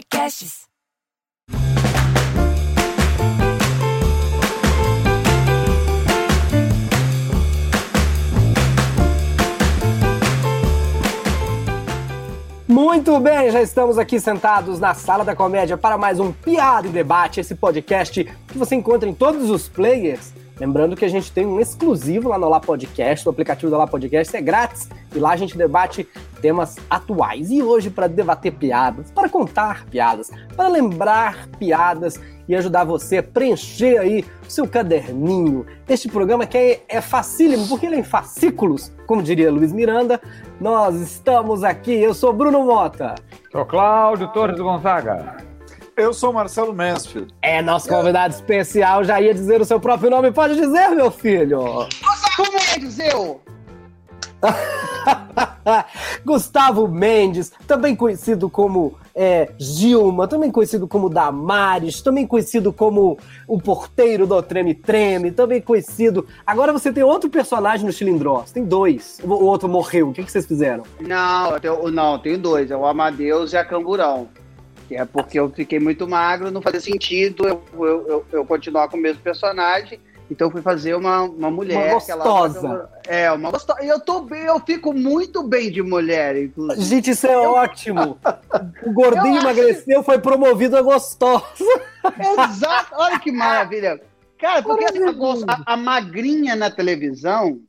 Podcasts. Muito bem, já estamos aqui sentados na Sala da Comédia para mais um Piada e Debate, esse podcast que você encontra em todos os players. Lembrando que a gente tem um exclusivo lá no Lá Podcast, o aplicativo do Lá Podcast é grátis e lá a gente debate temas atuais. E hoje, para debater piadas, para contar piadas, para lembrar piadas e ajudar você a preencher aí o seu caderninho. Este programa que é, é facílimo, porque ele é em fascículos, como diria Luiz Miranda. Nós estamos aqui, eu sou Bruno Mota. Sou Cláudio Torres Gonzaga. Eu sou Marcelo Mansfield. É nosso convidado especial, já ia dizer o seu próprio nome. Pode dizer, meu filho. Como é dizer? Gustavo Mendes, também conhecido como é, Gilma, também conhecido como Damares, também conhecido como o porteiro do Treme Treme, também conhecido. Agora você tem outro personagem no Chilindrós, tem dois. O, outro morreu. O que, que vocês fizeram? Não, eu tenho, não, tenho dois. É o Amadeus e a Camburão. Que é porque eu fiquei muito magro, não fazia sentido eu, eu, eu, eu continuar com o mesmo personagem. Então eu fui fazer uma, uma mulher. Uma gostosa. Ela, é, uma gostosa. E eu tô bem, eu fico muito bem de mulher, inclusive. Gente, isso é eu... ótimo. O gordinho eu emagreceu, acho... foi promovido a gostosa. Exato, olha que maravilha. Cara, porque a, a, magrinha na televisão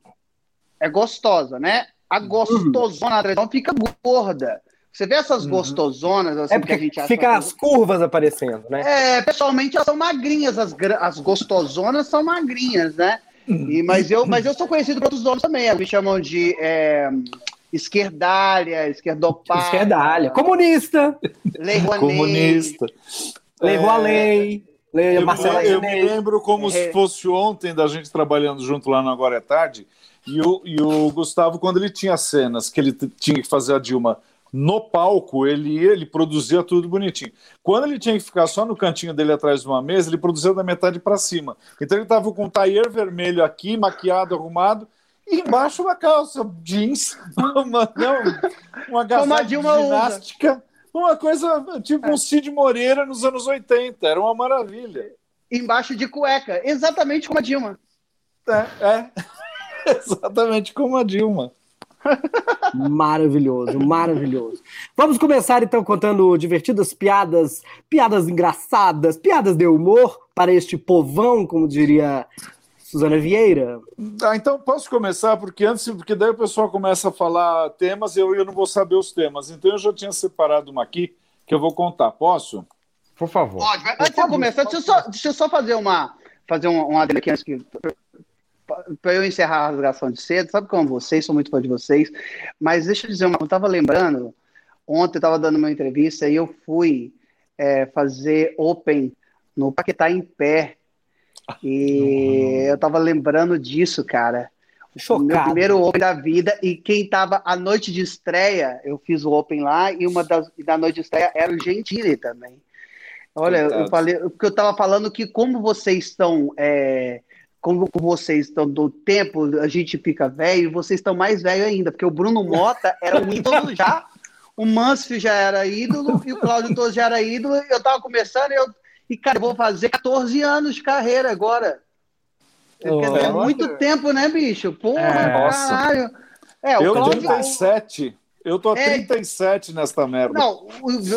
é gostosa, né? A uhum. gostosona uhum. na televisão fica gorda. Você vê essas uhum. gostosonas assim, é porque que a gente acha. Fica as curvas aparecendo, né? É, pessoalmente elas são magrinhas, as, as gostosonas são magrinhas, né? E, mas, eu, mas eu sou conhecido por outros nomes também. Eles me chamam de é, esquerdalha, esquerdopata. Esquerdalha. Comunista. Lei Comunista. Lei Lei. Lei eu, Marcela eu, eu me lembro como é. se fosse ontem da gente trabalhando junto lá no Agora é Tarde. E o, e o Gustavo, quando ele tinha cenas que ele tinha que fazer a Dilma no palco ele ele produzia tudo bonitinho. Quando ele tinha que ficar só no cantinho dele atrás de uma mesa, ele produzia da metade para cima. Então ele estava com um taier vermelho aqui, maquiado, arrumado, e embaixo uma calça jeans, uma, não, uma agasalho de ginástica, usa. uma coisa tipo um Cid Moreira nos anos 80, era uma maravilha. Embaixo de cueca, exatamente como a Dilma. É, é. exatamente como a Dilma. Maravilhoso, maravilhoso. Vamos começar então contando divertidas piadas, piadas engraçadas, piadas de humor para este povão, como diria Suzana Vieira. Ah, então posso começar, porque antes, porque daí o pessoal começa a falar temas e eu, eu não vou saber os temas. Então eu já tinha separado uma aqui que eu vou contar. Posso? Por favor. Pode, antes de eu começar, deixa eu só, deixa eu só fazer uma fazer um, um aqui antes que para eu encerrar a rasgação de cedo, sabe como vocês, sou muito fã de vocês, mas deixa eu dizer uma eu estava lembrando, ontem eu estava dando uma entrevista e eu fui é, fazer Open no Paquetá em Pé, e eu estava lembrando disso, cara. Chocado. Meu primeiro Open da vida, e quem estava a noite de estreia, eu fiz o Open lá, e uma das da noite de estreia era o Gentili também. Olha, Coitado. eu falei, porque eu estava falando que como vocês estão é, como vocês estão do tempo, a gente fica velho, vocês estão mais velho ainda, porque o Bruno Mota era um ídolo já, o Mansfield já era ídolo e o Cláudio Torres já era ídolo. Eu tava começando eu, e, cara, eu vou fazer 14 anos de carreira agora. Oh, é muito tempo, né, bicho? Porra, é, caralho. É, o eu Cláudio, 37. Eu tô a 37 é, nesta merda. Não,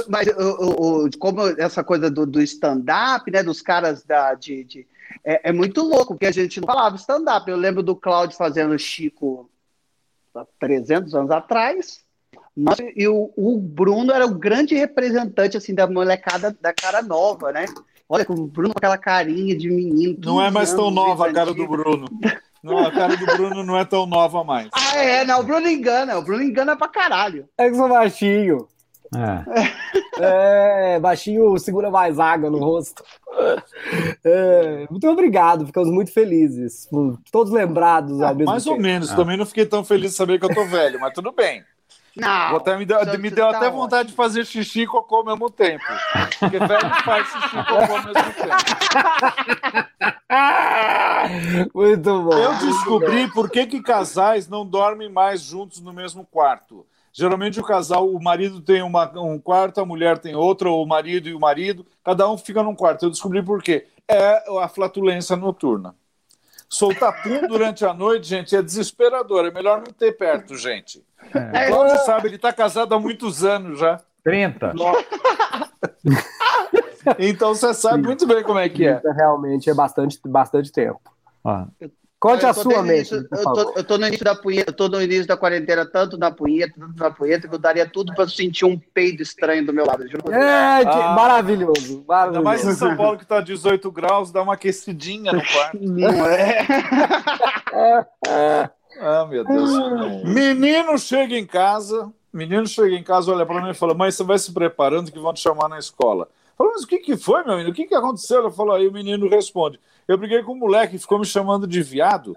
mas o, o, como essa coisa do, do stand-up, né, dos caras da, de, de é, é, muito louco, porque a gente não falava stand-up. Eu lembro do Cláudio fazendo Chico há 300 anos atrás. Mas, e o, o, Bruno era o grande representante assim da molecada da cara nova, né? Olha, o Bruno com aquela carinha de menino. Não é mais tão nova a cara do Bruno. Não, a cara do Bruno não é tão nova mais. Ah, é, não, o Bruno engana, o Bruno engana pra caralho. É que sou baixinho. É. é, baixinho segura mais água no rosto. É, muito obrigado, ficamos muito felizes. Todos lembrados ao mesmo Mais tempo. ou menos, ah. também não fiquei tão feliz de saber que eu tô velho, mas tudo bem. Não. Até me deu, me deu tá até vontade de fazer xixi e cocô ao mesmo tempo. Porque velho faz xixi e cocô ao mesmo tempo. Muito bom. Eu descobri por que, que casais não dormem mais juntos no mesmo quarto Geralmente o casal, o marido tem uma, um quarto, a mulher tem outro, ou o marido e o marido, cada um fica num quarto. Eu descobri por quê. É a flatulência noturna. Soltar pum durante a noite, gente, é desesperador. É melhor não ter perto, gente. É. O Cláudio sabe, ele está casado há muitos anos já. 30. então você sabe muito bem como é que é. Realmente é bastante, bastante tempo. Ah. Conte a sua, mente. Eu tô, eu tô no início da punheta, eu tô no início da quarentena, tanto na punheta, tanto na punheta, que eu daria tudo para sentir um peido estranho do meu lado. É, que, ah, maravilhoso, maravilhoso. Ainda mais em São Paulo que tá 18 graus, dá uma aquecidinha no quarto. Não é? ah, meu Deus. Menino chega em casa, menino chega em casa, olha para mim e fala: Mãe, você vai se preparando que vão te chamar na escola. Falou, mas o que, que foi, meu menino? O que, que aconteceu? Ela falou, aí o menino responde: Eu briguei com o moleque, ficou me chamando de viado.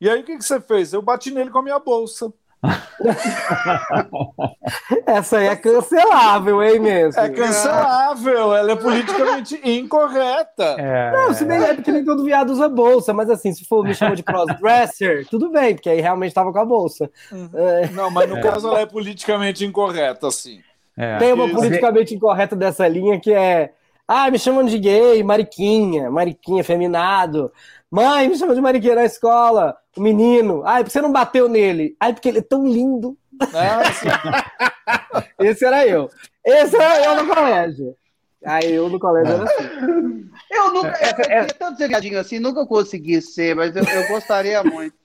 E aí o que, que você fez? Eu bati nele com a minha bolsa. Essa aí é cancelável, hein, mesmo? É cancelável, ela é politicamente incorreta. É... Não, se bem é porque nem todo viado usa bolsa, mas assim, se for me chamar de crossdresser, tudo bem, porque aí realmente estava com a bolsa. Uhum. É... Não, mas no é. caso ela é politicamente incorreta, assim. É. Tem uma politicamente incorreta dessa linha que é. Ah, me chamam de gay, mariquinha, mariquinha, feminado. Mãe, me chamam de mariquinha na escola. O menino. Ai, porque você não bateu nele? Ai, porque ele é tão lindo. Esse era eu. Esse era eu no colégio. Aí eu no colégio era assim. Eu nunca. Eu, eu, eu, tanto ser assim, nunca consegui ser, mas eu, eu gostaria muito.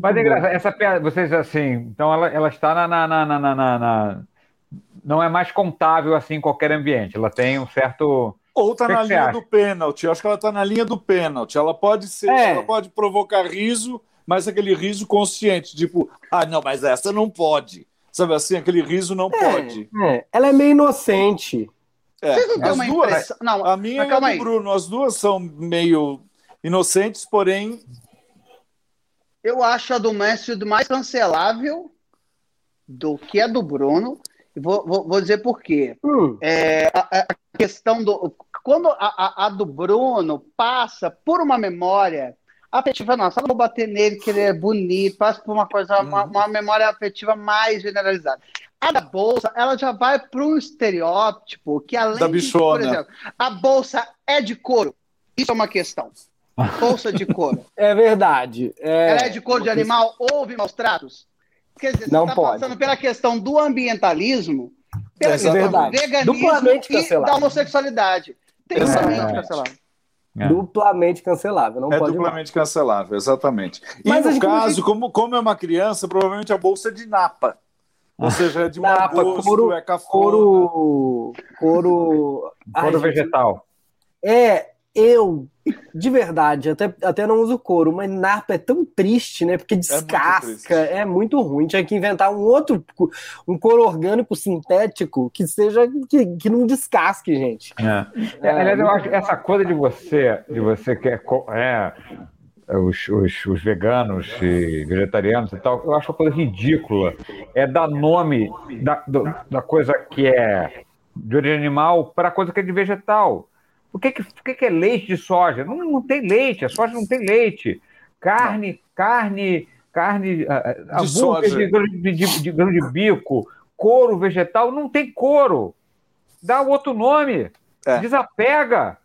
Mas é engraçado, essa piada, vocês assim, então ela, ela está na, na, na, na, na Não é mais contável assim em qualquer ambiente, ela tem um certo. Ou está na linha do pênalti, eu acho que ela está na linha do pênalti. Ela pode ser, é. ela pode provocar riso, mas aquele riso consciente, tipo, ah, não, mas essa não pode. Sabe assim, aquele riso não é, pode. É. Ela é meio inocente. É. As duas, não, a minha e a do Bruno, as duas são meio inocentes, porém eu acho a do Messi mais cancelável do que a do Bruno. Vou, vou, vou dizer por quê. Hum. É, a, a, questão do. Quando a, a, do Bruno passa por uma memória afetiva, nossa, não vou bater nele, que ele é bonito, passa por uma coisa, uma, uhum. uma memória afetiva mais generalizada. A da bolsa, ela já vai para um estereótipo que além da bichona. de, por exemplo, a bolsa é de couro. Isso é uma questão. Bolsa de couro. É verdade. É... Ela é de couro de animal? Houve maus tratos? Quer dizer, não você está passando pela questão do ambientalismo, pela é questão do veganismo Duplamente e da homossexualidade. Tem duplamente cancelável. É. Duplamente cancelável. Não é pode duplamente mais. cancelável, exatamente. E Mas no caso, como, como é uma criança, provavelmente a bolsa é de napa. Ou seja, é de mau napa, gosto, couro, é cafona. Couro, couro, couro vegetal. É, eu, de verdade, até, até não uso couro, mas narpa é tão triste, né? Porque é descasca, é muito, é muito ruim. Tinha que inventar um outro, um couro orgânico sintético que seja que, que não descasque, gente. É. é, aliás, eu acho essa coisa de você, de você que é, é os, os, os, veganos e vegetarianos e tal, eu acho uma coisa ridícula. É dar nome da, da coisa que é de origem animal para coisa que é de vegetal. Por que, que, por que, que é leite de soja? Não, não tem leite, a soja não tem leite. Carne, não. carne, carne, a, de, soja. De, grão de, de, de, grão de bico, couro vegetal, não tem couro. Dá outro nome. É. Desapega.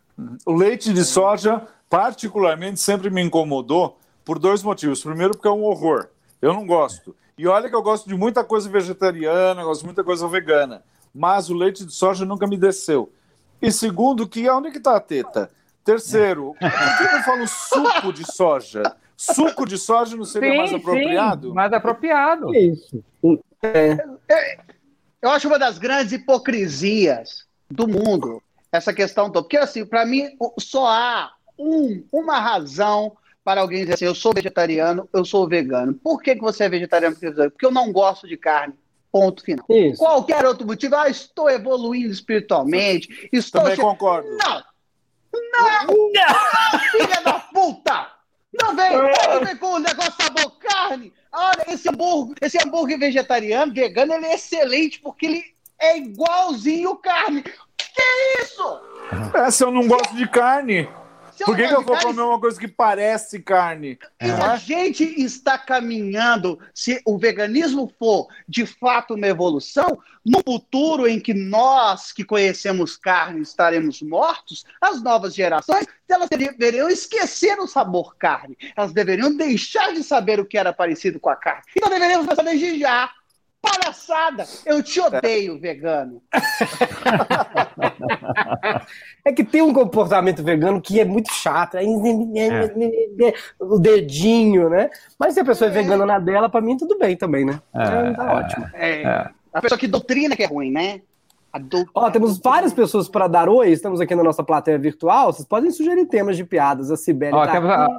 O leite de soja, particularmente, sempre me incomodou por dois motivos. Primeiro, porque é um horror. Eu não gosto. E olha que eu gosto de muita coisa vegetariana, gosto de muita coisa vegana. Mas o leite de soja nunca me desceu. E segundo, que onde que está a teta? Terceiro, por que não falo suco de soja? Suco de soja não seria sim, mais apropriado? Sim, mais apropriado. Isso. É. Eu acho uma das grandes hipocrisias do mundo essa questão toda. Porque, assim, para mim, só há um, uma razão para alguém dizer assim: eu sou vegetariano, eu sou vegano. Por que, que você é vegetariano? Porque eu não gosto de carne. Ponto final. Isso. Qualquer outro motivo, ah, estou evoluindo espiritualmente, estou. Também che... concordo. Não! Não! Não! Filha da puta! Não vem, não vem com o negócio sabor carne. Olha, esse hambúrguer, esse hambúrguer vegetariano, vegano, ele é excelente porque ele é igualzinho carne. Que isso? É, se eu não gosto de carne. Por que, que eu vou comer uma coisa que parece carne? E a gente está caminhando, se o veganismo for de fato uma evolução, no futuro em que nós que conhecemos carne estaremos mortos, as novas gerações elas deveriam esquecer o sabor carne. Elas deveriam deixar de saber o que era parecido com a carne. Então deveríamos começar desde já palhaçada! Eu te odeio, vegano. é que tem um comportamento vegano que é muito chato. É. O dedinho, né? Mas se a pessoa é, é vegana na dela, pra mim tudo bem também, né? É, é tá ótimo. É. é. A pessoa que doutrina que é ruim, né? Ó, temos várias pessoas para dar oi, estamos aqui na nossa plateia virtual. Vocês podem sugerir temas de piadas. A Sibeli Ó, tá temos aqui,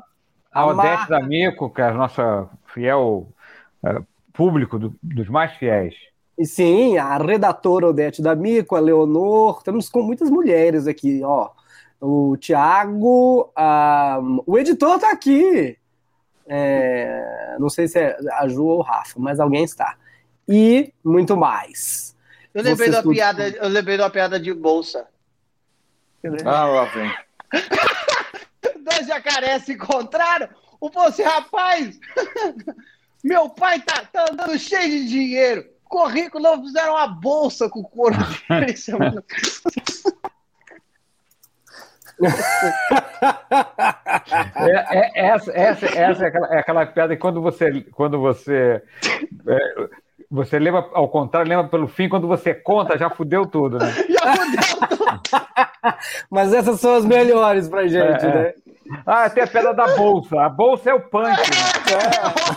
a, a, a Odete D'Amico, que é a nossa fiel público do, dos mais fiéis. E sim, a redatora Odete D'Amico, a Leonor, estamos com muitas mulheres aqui, ó. O Tiago, o editor está aqui. É, não sei se é a Ju ou o Rafa, mas alguém está. E muito mais. Eu lembrei, da piada, eu lembrei da piada de bolsa. Ah, lá vem. Dois jacarés se encontraram. O você, rapaz, meu pai tá, tá andando cheio de dinheiro. Currículo, não fizeram uma bolsa com couro dele semana. É, é, essa, essa, essa é, aquela, é aquela piada que quando você, quando você, é, você leva ao contrário, leva pelo fim, quando você conta, já fudeu tudo, né? Já fudeu tudo. Mas essas são as melhores pra gente, é, né? Ah, tem a pedra da bolsa. A bolsa é o punk. Né?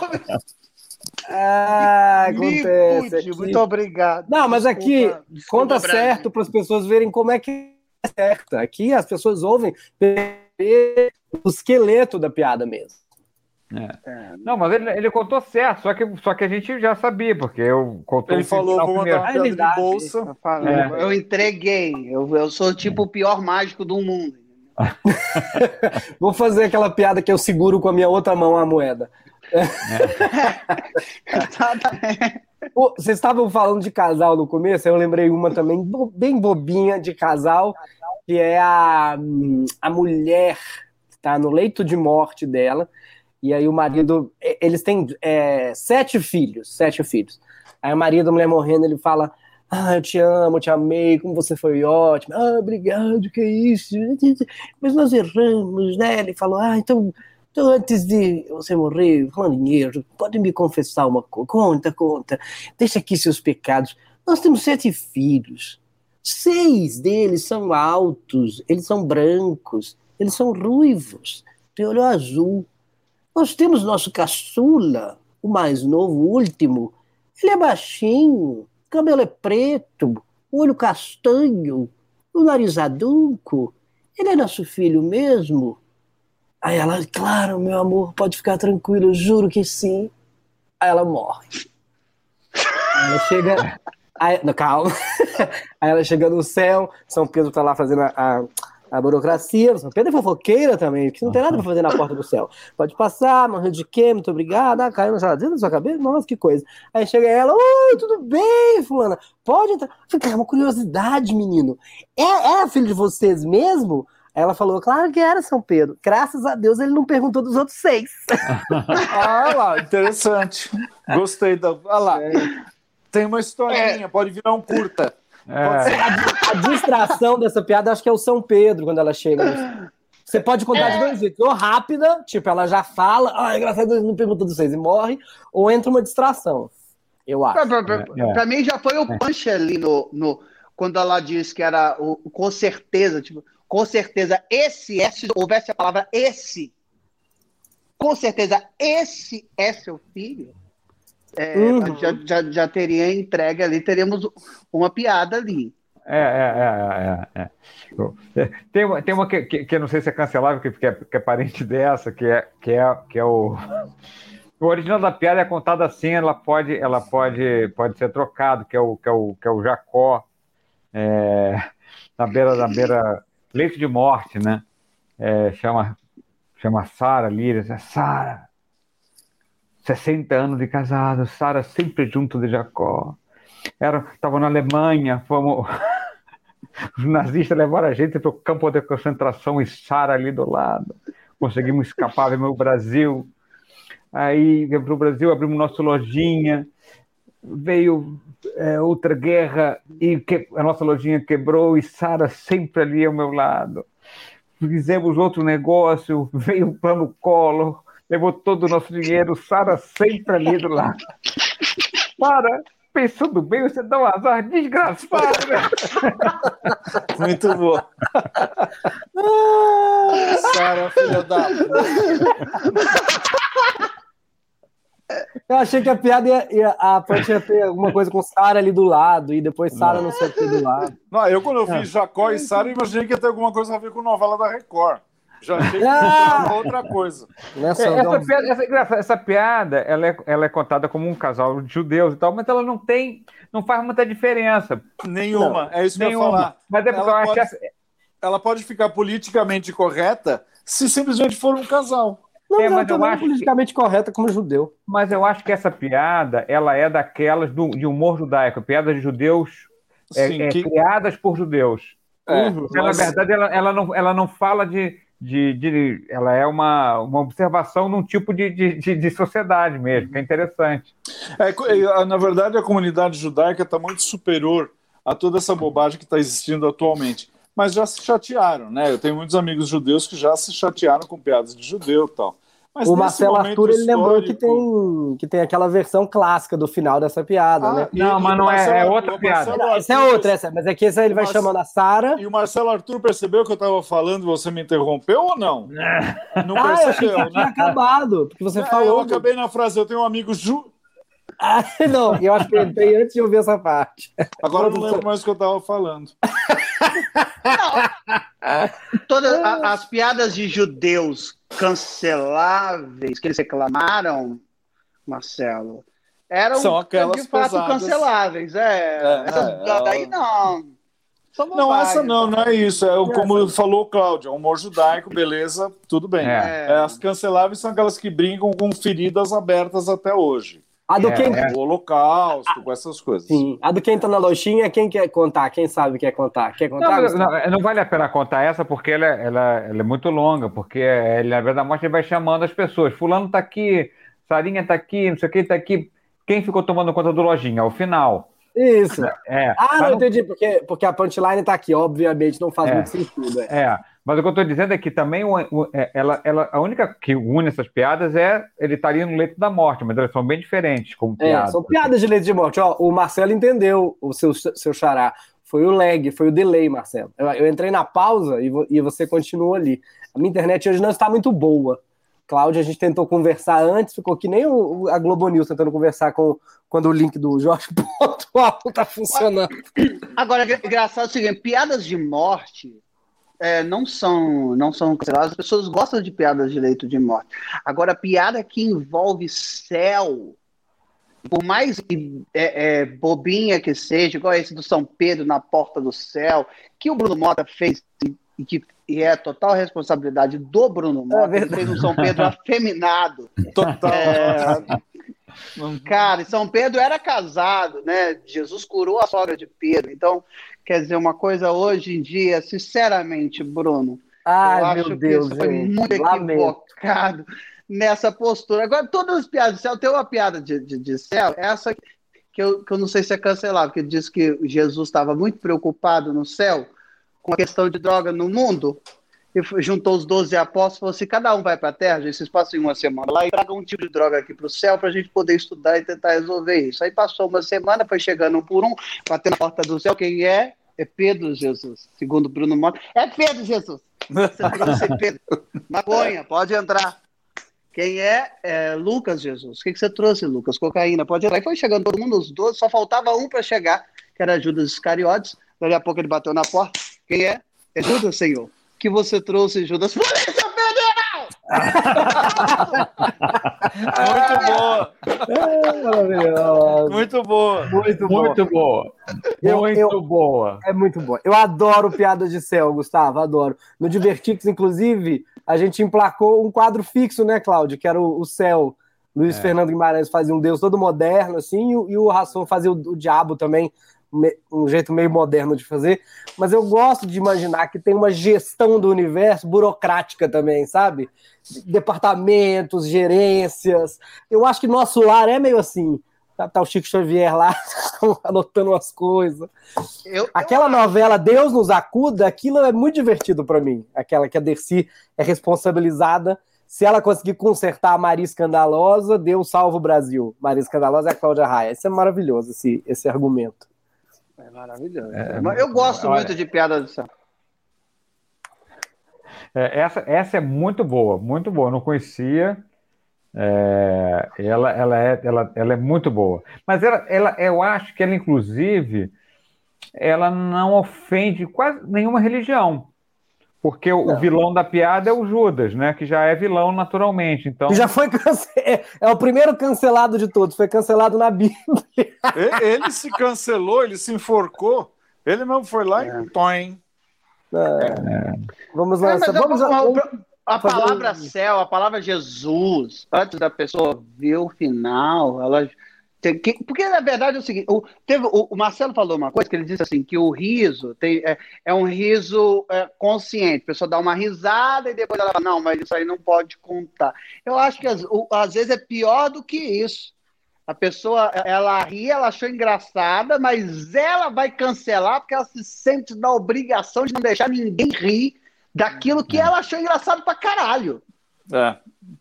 Ah, acontece. Aqui. Muito obrigado. Não, mas aqui desculpa, conta Brasil. certo para as pessoas verem como é que é certa. Aqui as pessoas ouvem o esqueleto da piada mesmo. É. é. Não, mas ele, ele, contou certo, só que, só que a gente já sabia, porque eu contou Ele falou, vou mandar uma piada de bolsa. É. Eu entreguei, eu, eu sou tipo o pior mágico do mundo. Vou fazer aquela piada que eu seguro com a minha outra mão a moeda. Vocês estavam falando de casal no começo, eu lembrei uma também bem bobinha de casal, que é a, a mulher que está no leito de morte dela, e aí o marido, eles têm é, sete filhos, sete filhos. Aí o marido da mulher morrendo, ele fala, ah, eu te amo, eu te amei, como você foi ótimo. Ah, obrigado, que isso. Mas nós erramos, né? Ele falou, ah, então, então antes de você morrer, falando dinheiro, pode me confessar uma coisa? Conta, conta. Deixa aqui seus pecados. Nós temos sete filhos. Seis deles são altos, eles são brancos, eles são ruivos, tem olho azul. Nós temos nosso caçula, o mais novo, o último. Ele é baixinho, cabelo é preto, olho castanho, o nariz adunco. Ele é nosso filho mesmo? Aí ela, claro, meu amor, pode ficar tranquilo, juro que sim. Aí ela morre. Aí ela chega. Aí, não, calma. Aí ela chega no céu, São Pedro tá lá fazendo a, a a burocracia. São Pedro é fofoqueira também, que não tem nada para fazer na porta do céu. Pode passar, morreu de quê? Muito obrigada. Ah, caiu na geladeira na sua cabeça? Nossa, que coisa. Aí chega ela, oi, tudo bem, fulana? Pode entrar. Fica, é uma curiosidade, menino. É, é filho de vocês mesmo? Ela falou, claro que era São Pedro. Graças a Deus ele não perguntou dos outros seis. ah lá, interessante. Gostei da. Ah lá. É. Tem uma historinha, é. pode virar um curta. É. A, a, distração dessa piada acho que é o São Pedro quando ela chega. Você pode contar é. de dois jeitos. Ou rápida, tipo, ela já fala, ah, graças a Deus não pergunta dos seis e morre, ou entra uma distração. Eu acho. Pra, pra, pra, é. pra mim já foi o é. punch ali no, no, quando ela disse que era o, com certeza, tipo, com certeza, esse é, se houvesse a palavra esse, com certeza, esse é seu filho é, uhum. já, já, já teria entregue ali, teríamos uma piada ali. É, é, é, é, é. Tem uma, tem uma que, que, que eu não sei se é cancelável, que, que, é, que é parente dessa, que é, que é, que é o. O original da piada é contada assim, ela pode, ela pode, pode ser trocado, que é o, que é o, que é o Jacó é, na beira, na beira, leito de morte, né? É, chama, chama Sara Líria, Sara, 60 anos de casado, Sara sempre junto de Jacó. Estava na Alemanha, fomos, Os nazistas levaram a gente para o campo de concentração e Sara ali do lado. Conseguimos escapar, ver o Brasil. Aí, para o Brasil, abrimos nossa lojinha. Veio é, outra guerra e que, a nossa lojinha quebrou e Sara sempre ali ao meu lado. Fizemos outro negócio, veio o plano Collor, levou todo o nosso dinheiro, Sara sempre ali do lado. Sara, pensando bem, você dá um azar desgraçado. Muito bom. Ah, Sara, filha da. Eu achei que a piada ia, ia a Punch ia ter alguma coisa com Sara ali do lado e depois Sara não sei o que do lado. Não, eu quando eu vi Jacó e Sara, imaginei que ia ter alguma coisa a ver com novela da Record. Já achei que ah! outra coisa. Nessa, é, essa, piada, essa, essa, piada ela, é, ela é contada como um casal de judeus e tal, mas ela não tem, não faz muita diferença. Nenhuma, não, é isso que nenhuma. eu ia falar. Mas é porque ela eu pode, acho que ela pode ficar politicamente correta se simplesmente for um casal. Não, é, mas eu acho politicamente que... correta como judeu. Mas eu acho que essa piada, ela é daquelas do, de humor judaico, piadas de judeus é, Sim, é, que... criadas por judeus. É, mas... Na verdade, ela, ela, não, ela não fala de, de, de, ela é uma, uma observação num tipo de, de, de sociedade mesmo, que é interessante. É, na verdade, a comunidade judaica está muito superior a toda essa bobagem que está existindo atualmente mas já se chatearam, né? Eu tenho muitos amigos judeus que já se chatearam com piadas de judeu e tal. Mas o Marcelo Arthur ele lembrou que tem, que tem aquela versão clássica do final dessa piada, ah, né? Não, mas não é, é outra piada. essa é outra, essa, mas é que essa ele vai chamando a Sara. E o Marcelo Arthur percebeu que eu estava falando e você me interrompeu ou não? Não ah, percebeu, eu né? tinha acabado, porque você é, falou. Eu acabei na frase, eu tenho um amigo ju... Ah, não, eu acho que eu entrei antes de ouvir essa parte. Agora eu não lembro mais o que eu estava falando. Todas as piadas de judeus canceláveis que eles reclamaram, Marcelo, eram São aquelas de fato pesadas. canceláveis. É, é essa é, daí não. Não, essa não, não é isso. É como falou o Cláudio, é humor judaico, beleza, tudo bem. É. É, as canceláveis são aquelas que brincam com feridas abertas até hoje. A do é, quem... É. O holocausto, com essas coisas. Sim. A do quem tá na lojinha, quem quer contar? Quem sabe quer contar? Quer contar? Não, não, não vale a pena contar essa porque ela, ela, ela é muito longa, porque ele, na verdade da morte ele vai chamando as pessoas. Fulano tá aqui, Sarinha tá aqui, não sei quem tá aqui. Quem ficou tomando conta do lojinha? Ao final. Isso. É. Ah, não, não entendi, porque, porque a punchline tá aqui, obviamente não faz é. muito sentido. É. Mas o que eu estou dizendo é que também é, ela, ela, a única que une essas piadas é ele estaria no leito da morte, mas elas são bem diferentes como é, piadas. são piadas de leito de morte. Ó, o Marcelo entendeu o seu, seu xará. Foi o lag, foi o delay, Marcelo. Eu, eu entrei na pausa e, e você continua ali. A minha internet hoje não está muito boa. Cláudia, a gente tentou conversar antes, ficou que nem o, a Globo News tentando conversar com quando o link do Jorge Pontual tá funcionando. Agora, engraçado é o seguinte: piadas de morte é, não são não são canceladas. As pessoas gostam de piadas de leito de morte. Agora, piada que envolve céu, por mais é, é, bobinha que seja, igual esse do São Pedro na porta do céu, que o Bruno Mota fez e que e é total responsabilidade do Bruno Mota, é ele fez um São Pedro afeminado. Total. É, cara, São Pedro era casado, né? Jesus curou a sogra de Pedro. Então, Quer dizer, uma coisa hoje em dia, sinceramente, Bruno, Ai, eu acho Deus, que isso foi muito equivocado nessa postura. Agora, todas as piadas de céu, tem uma piada de, de, de céu, essa que eu, que eu não sei se é cancelável, que diz que Jesus estava muito preocupado no céu com a questão de droga no mundo, e juntou os 12 apóstolos e falou assim: cada um vai para a terra, gente, vocês passam uma semana lá e tragam um tipo de droga aqui para o céu para a gente poder estudar e tentar resolver isso. Aí passou uma semana, foi chegando um por um, batendo na porta do céu, quem é? É Pedro Jesus, segundo Bruno Mota. É Pedro Jesus. Você trouxe Pedro. Maconha, pode entrar. Quem é? é Lucas Jesus. O que, que você trouxe, Lucas? Cocaína, pode entrar. E foi chegando todo mundo, os dois, só faltava um para chegar, que era Judas Iscariotes. Daqui a pouco ele bateu na porta. Quem é? É Judas, Senhor. que você trouxe, Judas? Polícia muito boa. É, muito boa. Muito, muito boa. Eu, muito eu, boa. É muito boa. Eu adoro piadas de céu, Gustavo, adoro. No Divertix, inclusive, a gente emplacou um quadro fixo, né, Cláudio? Que era o, o céu. Luiz é. Fernando Guimarães fazia um Deus todo moderno, assim, e, e o Rasson fazia o, o diabo também, um jeito meio moderno de fazer, mas eu gosto de imaginar que tem uma gestão do universo burocrática também, sabe? Departamentos, gerências. Eu acho que nosso lar é meio assim. Tá, tá o Chico Xavier lá anotando as coisas. Eu, Aquela eu... novela Deus nos acuda, aquilo é muito divertido para mim. Aquela que a Dercy é responsabilizada. Se ela conseguir consertar a Maria Escandalosa, Deus salva o Brasil. Maria Escandalosa é a Cláudia Raia. Isso é maravilhoso, esse, esse argumento. É maravilhoso. É, eu gosto olha, muito de piada do céu. É, essa, essa é muito boa, muito boa. Eu não conhecia. É, ela, ela, é, ela, ela é muito boa. Mas ela, ela, eu acho que ela, inclusive, ela não ofende quase nenhuma religião. Porque o, o, vilão da piada é o Judas, né? Que já é vilão naturalmente. Então já foi cance... é, é o primeiro cancelado de todos. Foi cancelado na Bíblia. Ele se cancelou, ele se enforcou. Ele não foi lá é. e toim. É. Vamos lá. É, vamos, vamos, a palavra céu, a palavra Jesus, antes da pessoa ver o final, ela porque, na verdade, é o seguinte: o, teve, o, o, Marcelo falou uma coisa que ele disse assim: que o riso tem, é, é um riso é, consciente. A pessoa dá uma risada e depois ela fala, não, mas isso aí não pode contar. Eu acho que às, o, às vezes é pior do que isso. A pessoa, ela ri, ela achou engraçada, mas ela vai cancelar porque ela se sente na obrigação de não deixar ninguém rir daquilo que ela achou engraçado pra caralho. É.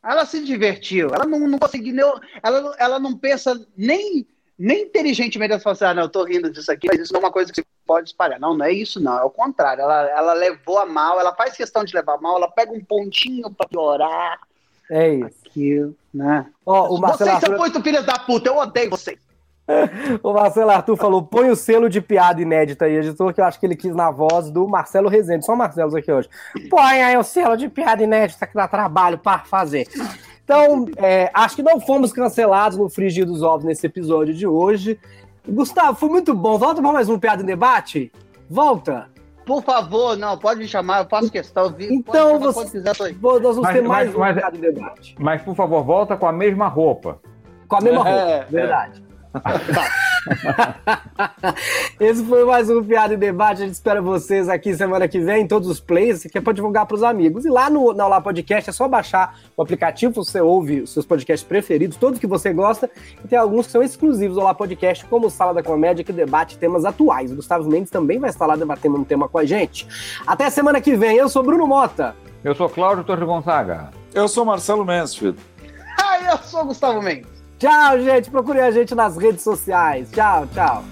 Ela se divertiu, ela não, não conseguiu, ela, ela não pensa nem, nem inteligentemente, ela fala assim, ah, não, eu tô rindo disso aqui, mas isso não é uma coisa que se pode espalhar. Não, não é isso, não, é o contrário. Ela, ela levou a mal, ela faz questão de levar a mal, ela pega um pontinho para piorar. É isso. Aquilo, né? Oh, Marcelo vocês são muito filhos da puta, eu odeio vocês. o Marcelo Arthur falou: põe o selo de piada inédita aí, editor, que eu acho que ele quis na voz do Marcelo Rezende. Só Marcelo aqui hoje. Põe aí o selo de piada inédita que dá trabalho para fazer. Então, é, acho que não fomos cancelados no Frigir dos Ovos nesse episódio de hoje. Gustavo, foi muito bom. Volta para mais um Piada em Debate? Volta. Por favor, não, pode me chamar, eu faço questão. Vi, então, você, quiser, nós vamos mas, ter mais mas, um mas, Piada em Debate. Mas, por favor, volta com a mesma roupa. Com a mesma é, roupa, verdade. É. Esse foi mais um Piada em Debate. A gente espera vocês aqui semana que vem, em todos os plays, que é para divulgar para os amigos. E lá no, na Olá Podcast é só baixar o aplicativo, você ouve os seus podcasts preferidos, todos que você gosta, e tem alguns que são exclusivos do Olá Podcast, como Sala da Comédia, que debate temas atuais. O Gustavo Mendes também vai estar lá debatendo um tema com a gente. Até semana que vem. Eu sou Bruno Mota. Eu sou Cláudio Torre Gonzaga. Eu sou Marcelo Mansfield. Ah, eu sou Gustavo Mendes. Tchau, gente. Procure a gente nas redes sociais. Tchau, tchau.